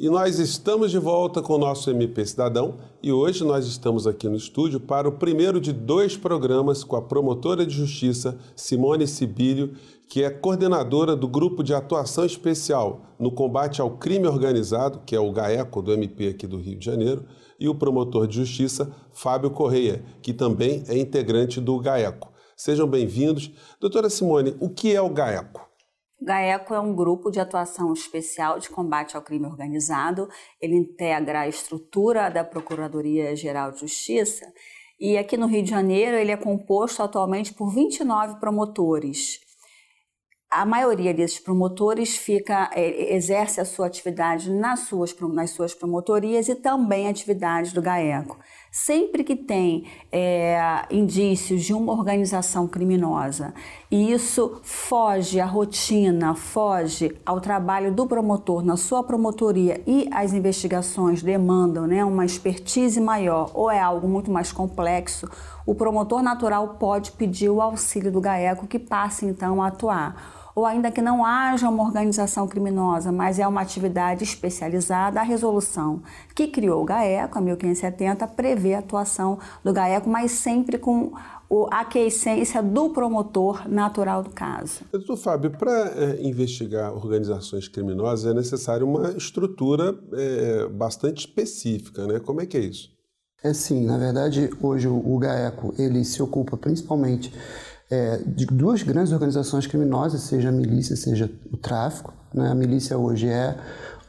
E nós estamos de volta com o nosso MP Cidadão e hoje nós estamos aqui no estúdio para o primeiro de dois programas com a promotora de justiça Simone Sibilio, que é coordenadora do Grupo de Atuação Especial no Combate ao Crime Organizado, que é o GAECO do MP aqui do Rio de Janeiro, e o promotor de justiça Fábio Correia, que também é integrante do GAECO. Sejam bem-vindos. Doutora Simone, o que é o GAECO? O GAECO é um grupo de atuação especial de combate ao crime organizado. Ele integra a estrutura da Procuradoria-Geral de Justiça e aqui no Rio de Janeiro ele é composto atualmente por 29 promotores. A maioria desses promotores fica, é, exerce a sua atividade nas suas, nas suas promotorias e também atividades do GAECO. Sempre que tem é, indícios de uma organização criminosa e isso foge à rotina, foge ao trabalho do promotor na sua promotoria e as investigações demandam né, uma expertise maior ou é algo muito mais complexo, o promotor natural pode pedir o auxílio do GAECO que passe então a atuar. Ou ainda que não haja uma organização criminosa, mas é uma atividade especializada, a resolução que criou o GAECO, a 1570, prevê a atuação do GAECO, mas sempre com a aquiescência do promotor natural do caso. Doutor Fábio, para é, investigar organizações criminosas é necessário uma estrutura é, bastante específica, né? Como é que é isso? É sim, na verdade, hoje o GAECO ele se ocupa principalmente é, de duas grandes organizações criminosas, seja a milícia, seja o tráfico. Né? A milícia hoje é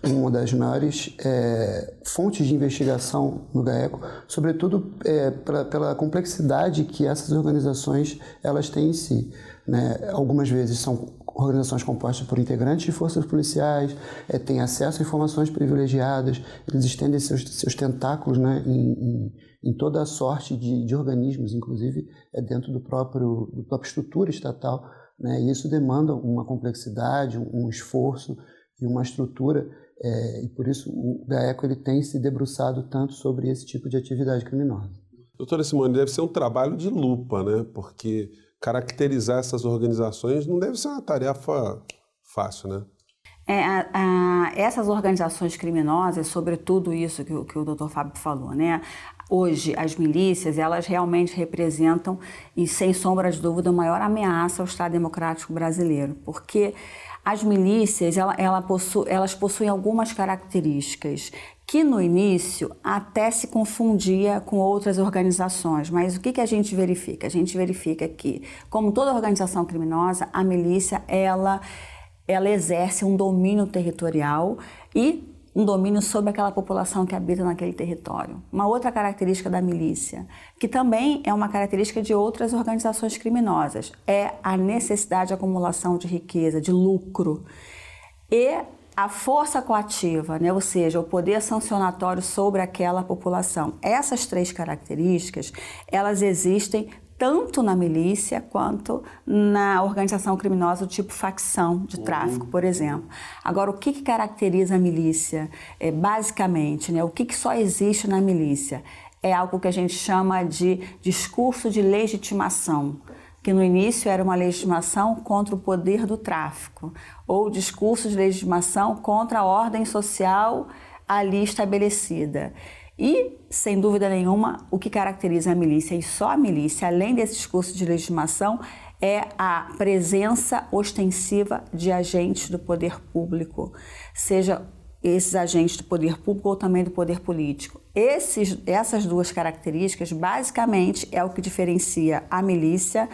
uma das maiores é, fontes de investigação no GAECO, sobretudo é, pela, pela, complexidade que essas organizações elas têm em si. Né? Algumas vezes são organizações compostas por integrantes de forças policiais, é, têm acesso a informações privilegiadas, eles estendem seus, seus tentáculos né, em, em, em, toda a sorte de, de organismos, inclusive é, dentro do próprio, da estrutura estatal. Né, e isso demanda uma complexidade, um, um esforço e uma estrutura, é, e por isso o GAECO ele tem se debruçado tanto sobre esse tipo de atividade criminosa. Doutora Simone, deve ser um trabalho de lupa, né? porque caracterizar essas organizações não deve ser uma tarefa fácil, né? É, a, a, essas organizações criminosas, sobretudo isso que, que o doutor Fábio falou, né? Hoje, as milícias, elas realmente representam, e sem sombra de dúvida, a maior ameaça ao Estado Democrático Brasileiro, porque as milícias, ela, ela possu, elas possuem algumas características que no início até se confundia com outras organizações, mas o que, que a gente verifica? A gente verifica que, como toda organização criminosa, a milícia ela, ela exerce um domínio territorial e um domínio sobre aquela população que habita naquele território. Uma outra característica da milícia, que também é uma característica de outras organizações criminosas, é a necessidade de acumulação de riqueza, de lucro. E a força coativa, né, ou seja, o poder sancionatório sobre aquela população. Essas três características, elas existem tanto na milícia quanto na organização criminosa do tipo facção de tráfico, por exemplo. Agora, o que, que caracteriza a milícia? É, basicamente, né, o que, que só existe na milícia? É algo que a gente chama de discurso de legitimação que no início era uma legitimação contra o poder do tráfico, ou discurso de legitimação contra a ordem social ali estabelecida. E, sem dúvida nenhuma, o que caracteriza a milícia, e só a milícia, além desse discurso de legitimação, é a presença ostensiva de agentes do poder público, seja esses agentes do poder público ou também do poder político. Esses, essas duas características, basicamente, é o que diferencia a milícia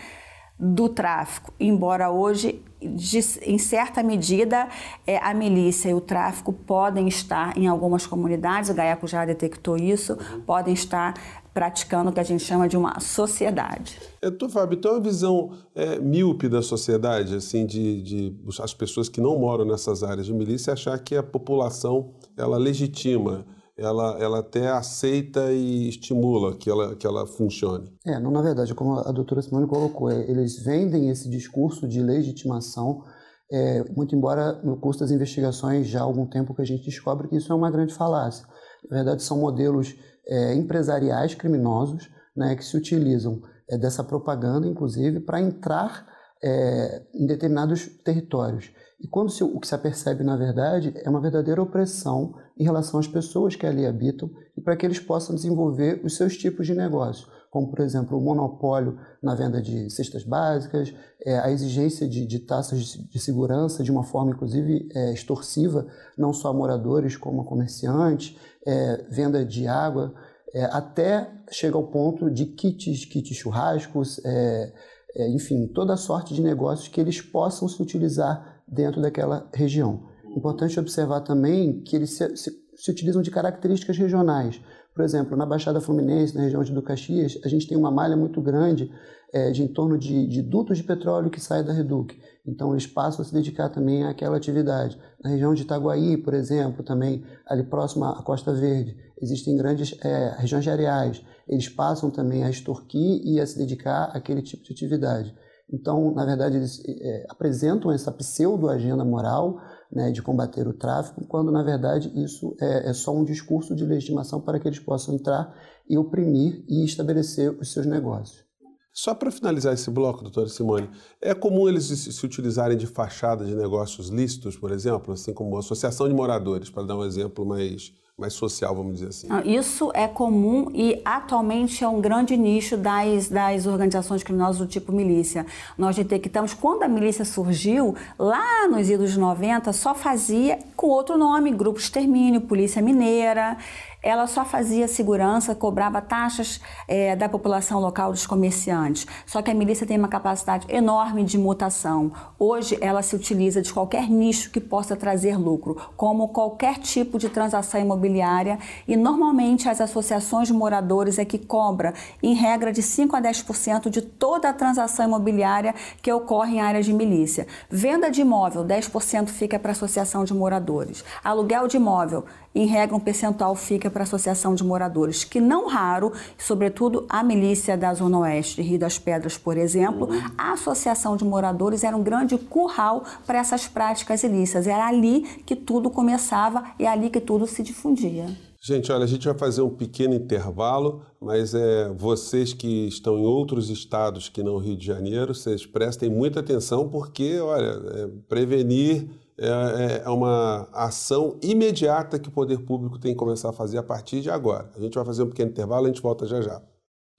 do tráfico, embora hoje, de, em certa medida, é, a milícia e o tráfico podem estar em algumas comunidades, o GAECO já detectou isso, podem estar praticando o que a gente chama de uma sociedade. É, tô, Fábio, então a visão é, míope da sociedade, assim, de, de as pessoas que não moram nessas áreas de milícia achar que a população ela legitima ela, ela até aceita e estimula que ela, que ela funcione. É, não, na verdade, como a doutora Simone colocou, é, eles vendem esse discurso de legitimação, é, muito embora no curso das investigações já há algum tempo que a gente descobre que isso é uma grande falácia. Na verdade, são modelos é, empresariais criminosos né, que se utilizam é, dessa propaganda, inclusive, para entrar é, em determinados territórios. E quando se, o que se apercebe, na verdade, é uma verdadeira opressão em relação às pessoas que ali habitam e para que eles possam desenvolver os seus tipos de negócio, como, por exemplo, o monopólio na venda de cestas básicas, é, a exigência de, de, taxas de, de, segurança de uma forma, inclusive, é, extorsiva, não só a moradores como a comerciantes, é, venda de água, é, até chega ao ponto de kits, kits churrascos, é, é, enfim, toda sorte de negócios que eles possam se utilizar dentro daquela região. Importante observar também que eles se, se, se utilizam de características regionais. Por exemplo, na Baixada Fluminense, na região de Ducaxias, a gente tem uma malha muito grande é, de em torno de, de, dutos de petróleo que saem da Reduc. Então, eles passam a se dedicar também àquela atividade. Na região de Itaguaí, por exemplo, também ali próximo à Costa Verde, existem grandes é, regiões de areais. Eles passam também a extorquir e a se dedicar àquele tipo de atividade. Então, na verdade, eles é, apresentam essa pseudo-agenda moral né, de combater o tráfico, quando, na verdade, isso é, é, só um discurso de legitimação para que eles possam entrar e oprimir e estabelecer os seus negócios. Só para finalizar esse bloco, doutora Simone, é comum eles se utilizarem de fachada de negócios lícitos, por exemplo, assim como associação de moradores, para dar um exemplo mais mais social, vamos dizer assim. Isso é comum e atualmente é um grande nicho das, das organizações criminosas do tipo milícia. Nós detectamos quando a milícia surgiu, lá nos idos 90, só fazia com outro nome, Grupo Extermínio, Polícia Mineira ela só fazia segurança, cobrava taxas é, da população local, dos comerciantes. Só que a milícia tem uma capacidade enorme de mutação. Hoje, ela se utiliza de qualquer nicho que possa trazer lucro, como qualquer tipo de transação imobiliária, e normalmente as associações de moradores é que cobra, em regra, de 5 a 10% de toda a transação imobiliária que ocorre em áreas de milícia. Venda de imóvel, 10% fica para a associação de moradores. Aluguel de imóvel, em regra, um percentual fica para a associação de moradores, que não raro, sobretudo a milícia da Zona Oeste, Rio das Pedras, por exemplo, uhum. a associação de moradores era um grande curral para essas práticas ilícitas. Era ali que tudo começava e é ali que tudo se difundia. Gente, olha, a gente vai fazer um pequeno intervalo, mas é vocês que estão em outros estados que não Rio de Janeiro, vocês prestem muita atenção porque, olha, é prevenir é uma ação imediata que o poder público tem que começar a fazer a partir de agora. A gente vai fazer um pequeno intervalo, a gente volta já já.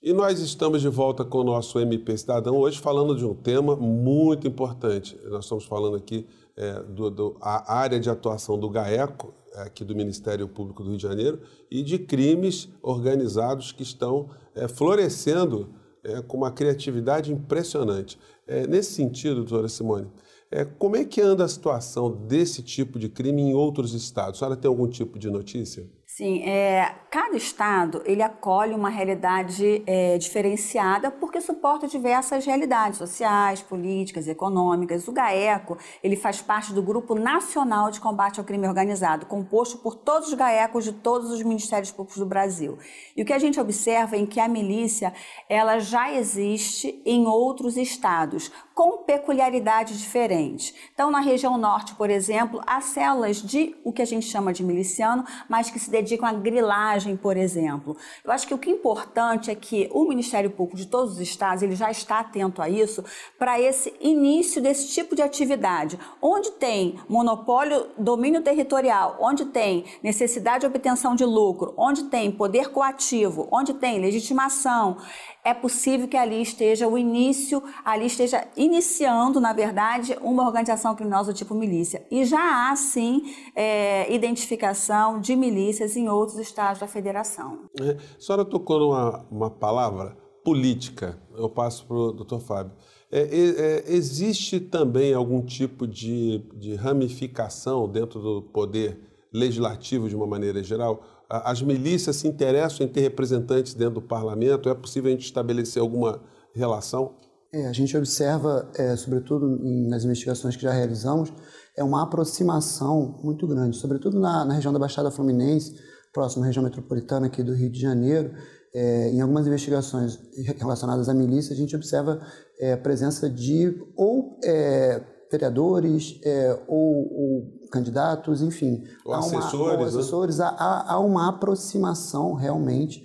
E nós estamos de volta com o nosso MP Cidadão, hoje falando de um tema muito importante. Nós estamos falando aqui é, do, do, a área de atuação do GAECO, aqui do Ministério Público do Rio de Janeiro, e de crimes organizados que estão é, florescendo é, com uma criatividade impressionante. É, nesse sentido, doutora Simone, é, como é que anda a situação desse tipo de crime em outros estados? A senhora tem algum tipo de notícia? Sim, é, cada estado ele acolhe uma realidade é, diferenciada porque suporta diversas realidades sociais, políticas, econômicas. O GAECO ele faz parte do Grupo Nacional de Combate ao Crime Organizado, composto por todos os GAECOs de todos os ministérios públicos do Brasil. E o que a gente observa é que a milícia ela já existe em outros estados, com peculiaridades diferentes. Então, na região norte, por exemplo, há células de o que a gente chama de miliciano, mas que se dedicam à grilagem, por exemplo. Eu acho que o que é importante é que o Ministério Público de todos os estados ele já está atento a isso para esse início desse tipo de atividade, onde tem monopólio, domínio territorial, onde tem necessidade de obtenção de lucro, onde tem poder coativo, onde tem legitimação é possível que ali esteja o início, ali esteja iniciando, na verdade, uma organização criminosa do tipo milícia. E já há, sim, é, identificação de milícias em outros estados da federação. É, a senhora tocou numa uma palavra, política. Eu passo para o doutor Fábio. É, é, existe também algum tipo de, de ramificação dentro do poder legislativo de uma maneira geral? As milícias se interessam em ter representantes dentro do parlamento? É possível a gente estabelecer alguma relação? É, a gente observa, é, sobretudo nas investigações que já realizamos, é uma aproximação muito grande, sobretudo na, na região da Baixada Fluminense, próxima à região metropolitana aqui do Rio de Janeiro. É, em algumas investigações relacionadas à milícia, a gente observa é, a presença de ou é, vereadores é, ou, ou, candidatos, enfim. Ou há assessores. Uma, ou assessores né? há, há, uma aproximação realmente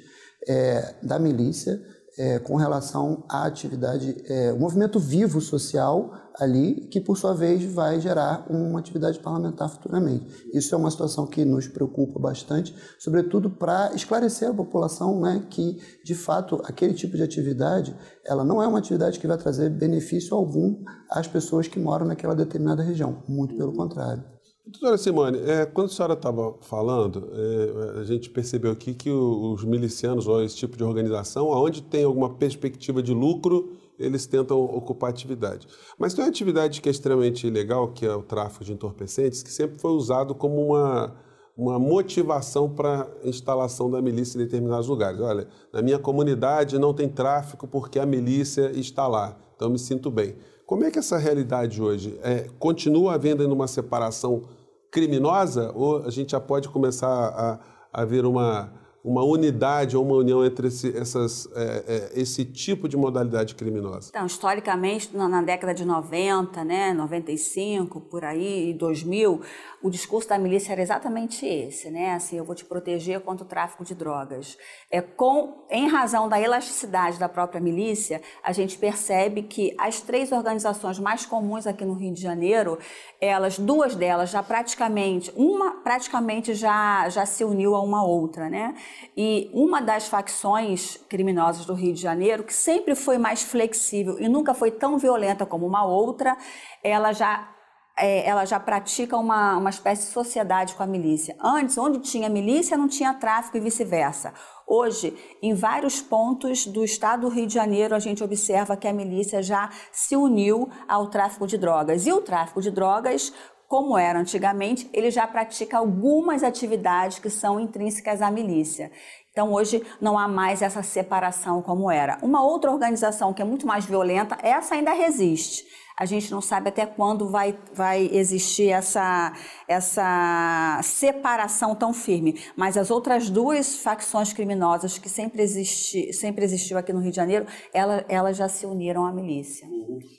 é, da milícia é, com relação à atividade, é, o movimento vivo social ali, que por sua vez vai gerar uma atividade parlamentar futuramente. Isso é uma situação que nos preocupa bastante, sobretudo para esclarecer a população né, que, de fato, aquele tipo de atividade, ela não é uma atividade que vai trazer benefício algum às pessoas que moram naquela determinada região, muito pelo contrário. Doutora Simone, é, quando a senhora estava falando, é, a gente percebeu aqui que os milicianos, ou esse tipo de organização, onde tem alguma perspectiva de lucro, eles tentam ocupar atividade. Mas tem uma atividade que é extremamente ilegal, que é o tráfico de entorpecentes, que sempre foi usado como uma, uma motivação para a instalação da milícia em determinados lugares. Olha, na minha comunidade não tem tráfico porque a milícia está lá, então me sinto bem. Como é que essa realidade hoje é, continua havendo uma separação criminosa ou a gente já pode começar a, a ver uma, uma unidade ou uma união entre esse, essas, é, é, esse tipo de modalidade criminosa? Então, historicamente, na, na, década de 90, né, 95, por aí, 2000, o discurso da milícia era exatamente esse, né? Assim, eu vou te proteger contra o tráfico de drogas. É com, em razão da elasticidade da própria milícia, a gente percebe que as três organizações mais comuns aqui no Rio de Janeiro, elas, duas delas já praticamente, uma praticamente já já se uniu a uma outra, né? E uma das facções criminosas do Rio de Janeiro, que sempre foi mais flexível e nunca foi tão violenta como uma outra, ela já é, ela já pratica uma, uma espécie de sociedade com a milícia. Antes, onde tinha milícia, não tinha tráfico e vice-versa. Hoje, em vários pontos do estado do Rio de Janeiro, a gente observa que a milícia já se uniu ao tráfico de drogas. E o tráfico de drogas, como era antigamente, ele já pratica algumas atividades que são intrínsecas à milícia. Então, hoje não há mais essa separação como era. Uma outra organização que é muito mais violenta, essa ainda resiste a gente não sabe até quando vai, vai existir essa, essa separação tão firme. Mas as outras duas facções criminosas que sempre, existi, sempre existiu aqui no Rio de Janeiro, elas, elas já se uniram à milícia.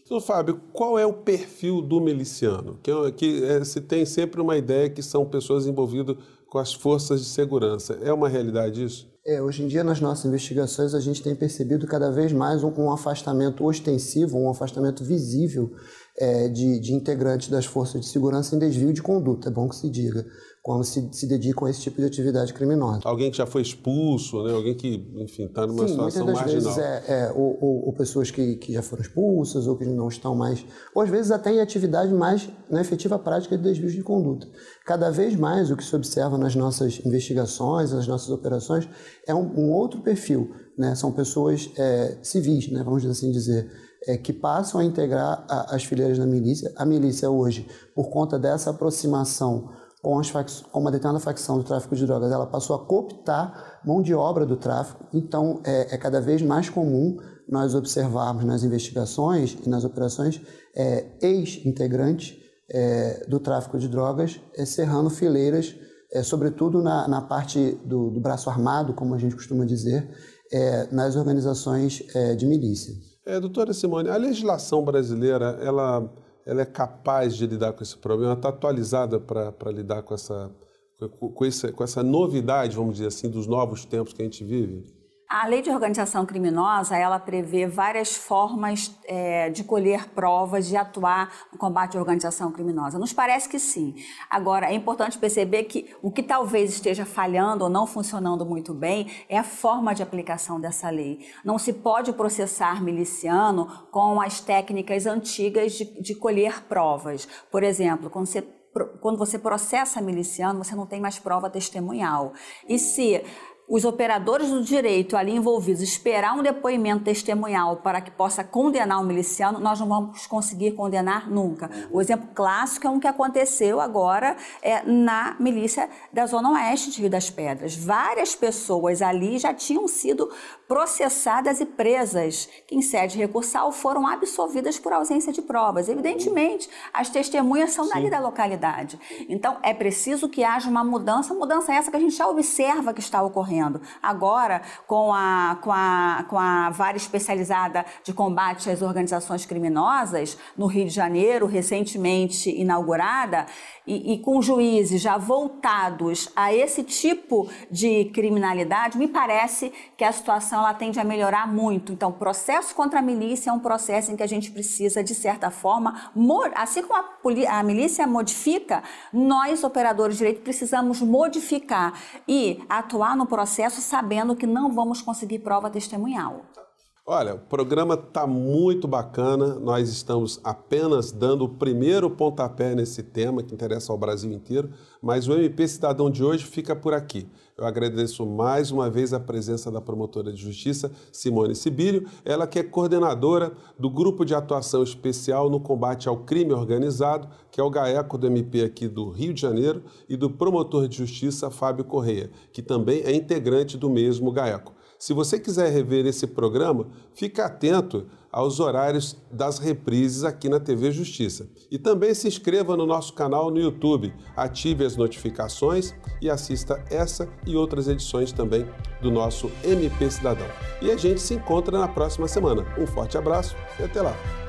Então, Fábio, qual é o perfil do miliciano? Que, que é, se tem sempre uma ideia que são pessoas envolvidas com as forças de segurança. É uma realidade isso? É, hoje em dia, nas nossas investigações, a gente tem percebido cada vez mais um, um afastamento ostensivo, um afastamento visível é, de, de, integrantes das forças de segurança em desvio de conduta, é bom que se diga, quando se, se dedicam a esse tipo de atividade criminosa. Alguém que já foi expulso, né? alguém que, enfim, está numa Sim, situação muitas das marginal. vezes é, é ou, ou, ou, pessoas que, que já foram expulsas ou que não estão mais, ou às vezes até em atividade mais na efetiva prática de desvio de conduta. Cada vez mais o que se observa nas nossas investigações, nas nossas operações, é um, um outro perfil. Né? São pessoas é, civis, né? vamos assim dizer, é, que passam a integrar a, as fileiras da milícia. A milícia hoje, por conta dessa aproximação com, uma determinada facção do tráfico de drogas, ela passou a cooptar mão de obra do tráfico. Então, é, é cada vez mais comum nós observarmos nas investigações e nas operações é, ex-integrantes é, do tráfico de drogas é, cerrando fileiras, é, sobretudo na, na parte do, do, braço armado, como a gente costuma dizer, é, nas organizações de milícia. É, doutora Simone, a legislação brasileira, ela, ela é capaz de lidar com esse problema? Está atualizada para lidar com essa, com, essa, com essa novidade, vamos dizer assim, dos novos tempos que a gente vive? A lei de organização criminosa, ela prevê várias formas é, de colher provas, de atuar no combate à organização criminosa. Nos parece que sim. Agora, é importante perceber que o que talvez esteja falhando ou não funcionando muito bem é a forma de aplicação dessa lei. Não se pode processar miliciano com as técnicas antigas de, de colher provas. Por exemplo, quando você quando você processa miliciano, você não tem mais prova testemunhal. E se os operadores do direito ali envolvidos esperar um depoimento testemunhal para que possa condenar o miliciano, nós não vamos conseguir condenar nunca. O exemplo clássico é um que aconteceu agora é, na milícia da Zona Oeste de Rio das Pedras. Várias pessoas ali já tinham sido processadas e presas, que em sede recursal foram absolvidas por ausência de provas. Evidentemente, as testemunhas são Sim. dali da localidade. Então, é preciso que haja uma mudança, mudança essa que a gente já observa que está ocorrendo fazendo. Agora, com a, com a, com a vara especializada de combate às organizações criminosas, no Rio de Janeiro, recentemente inaugurada, e, e, com juízes já voltados a esse tipo de criminalidade, me parece que a situação ela tende a melhorar muito. Então, processo contra a milícia é um processo em que a gente precisa, de certa forma, assim como a, a milícia modifica, nós, operadores de direito, precisamos modificar e atuar no processo sabendo que não vamos conseguir prova testemunhal. Olha, o programa está muito bacana. Nós estamos apenas dando o primeiro pontapé nesse tema que interessa ao Brasil inteiro, mas o MP Cidadão de hoje fica por aqui. Eu agradeço mais uma vez a presença da promotora de justiça Simone Sibílio, ela que é coordenadora do Grupo de Atuação Especial no Combate ao Crime Organizado, que é o GAECO do MP aqui do Rio de Janeiro, e do promotor de justiça Fábio Correia, que também é integrante do mesmo GAECO. Se você quiser rever esse programa, fique atento aos horários das reprises aqui na TV Justiça. E também se inscreva no nosso canal no YouTube, ative as notificações e assista essa e outras edições também do nosso MP Cidadão. E a gente se encontra na próxima semana. Um forte abraço e até lá!